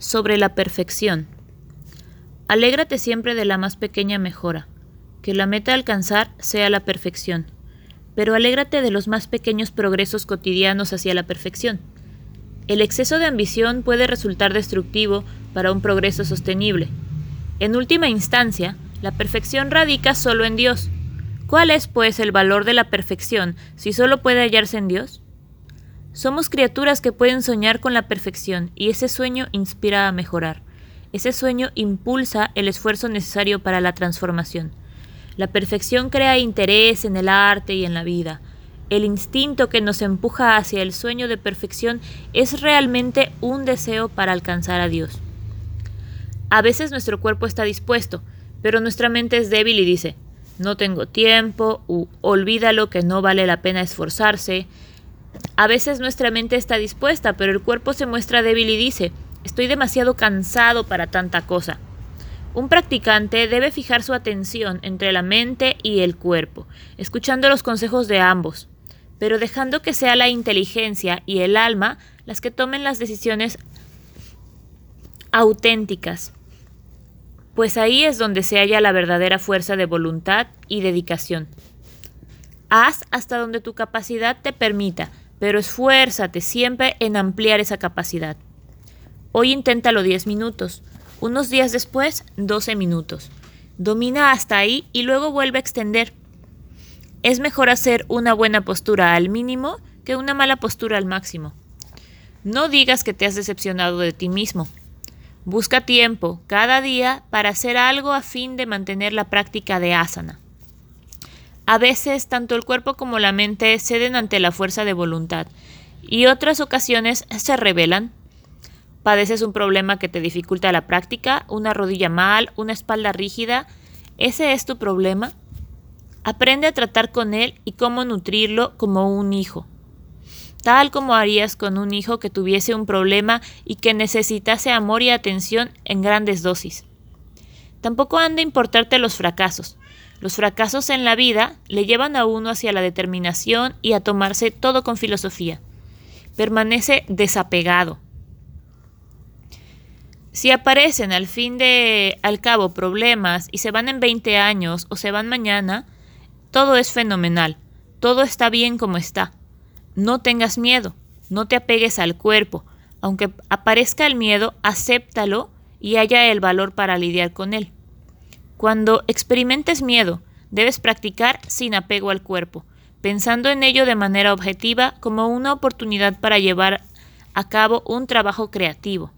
sobre la perfección. Alégrate siempre de la más pequeña mejora, que la meta a alcanzar sea la perfección, pero alégrate de los más pequeños progresos cotidianos hacia la perfección. El exceso de ambición puede resultar destructivo para un progreso sostenible. En última instancia, la perfección radica solo en Dios. ¿Cuál es, pues, el valor de la perfección si solo puede hallarse en Dios? Somos criaturas que pueden soñar con la perfección y ese sueño inspira a mejorar. Ese sueño impulsa el esfuerzo necesario para la transformación. La perfección crea interés en el arte y en la vida. El instinto que nos empuja hacia el sueño de perfección es realmente un deseo para alcanzar a Dios. A veces nuestro cuerpo está dispuesto, pero nuestra mente es débil y dice, no tengo tiempo, u olvídalo que no vale la pena esforzarse, a veces nuestra mente está dispuesta, pero el cuerpo se muestra débil y dice, estoy demasiado cansado para tanta cosa. Un practicante debe fijar su atención entre la mente y el cuerpo, escuchando los consejos de ambos, pero dejando que sea la inteligencia y el alma las que tomen las decisiones auténticas, pues ahí es donde se halla la verdadera fuerza de voluntad y dedicación. Haz hasta donde tu capacidad te permita, pero esfuérzate siempre en ampliar esa capacidad. Hoy inténtalo 10 minutos, unos días después 12 minutos. Domina hasta ahí y luego vuelve a extender. Es mejor hacer una buena postura al mínimo que una mala postura al máximo. No digas que te has decepcionado de ti mismo. Busca tiempo cada día para hacer algo a fin de mantener la práctica de asana. A veces tanto el cuerpo como la mente ceden ante la fuerza de voluntad y otras ocasiones se rebelan. Padeces un problema que te dificulta la práctica, una rodilla mal, una espalda rígida. ¿Ese es tu problema? Aprende a tratar con él y cómo nutrirlo como un hijo, tal como harías con un hijo que tuviese un problema y que necesitase amor y atención en grandes dosis. Tampoco han de importarte los fracasos. Los fracasos en la vida le llevan a uno hacia la determinación y a tomarse todo con filosofía. Permanece desapegado. Si aparecen al fin de al cabo problemas y se van en 20 años o se van mañana, todo es fenomenal, todo está bien como está. No tengas miedo, no te apegues al cuerpo, aunque aparezca el miedo, acéptalo y haya el valor para lidiar con él. Cuando experimentes miedo, debes practicar sin apego al cuerpo, pensando en ello de manera objetiva como una oportunidad para llevar a cabo un trabajo creativo.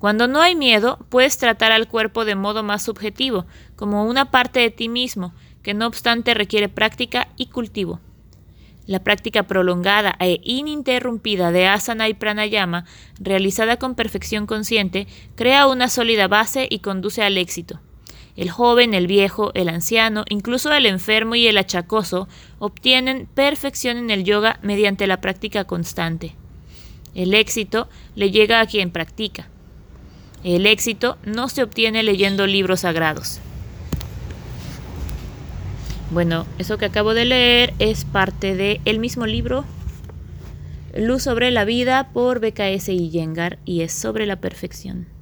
Cuando no hay miedo, puedes tratar al cuerpo de modo más subjetivo, como una parte de ti mismo, que no obstante requiere práctica y cultivo. La práctica prolongada e ininterrumpida de asana y pranayama, realizada con perfección consciente, crea una sólida base y conduce al éxito. El joven, el viejo, el anciano, incluso el enfermo y el achacoso obtienen perfección en el yoga mediante la práctica constante. El éxito le llega a quien practica. El éxito no se obtiene leyendo libros sagrados. Bueno, eso que acabo de leer es parte del el mismo libro Luz sobre la vida por BKS y Yengar y es sobre la perfección.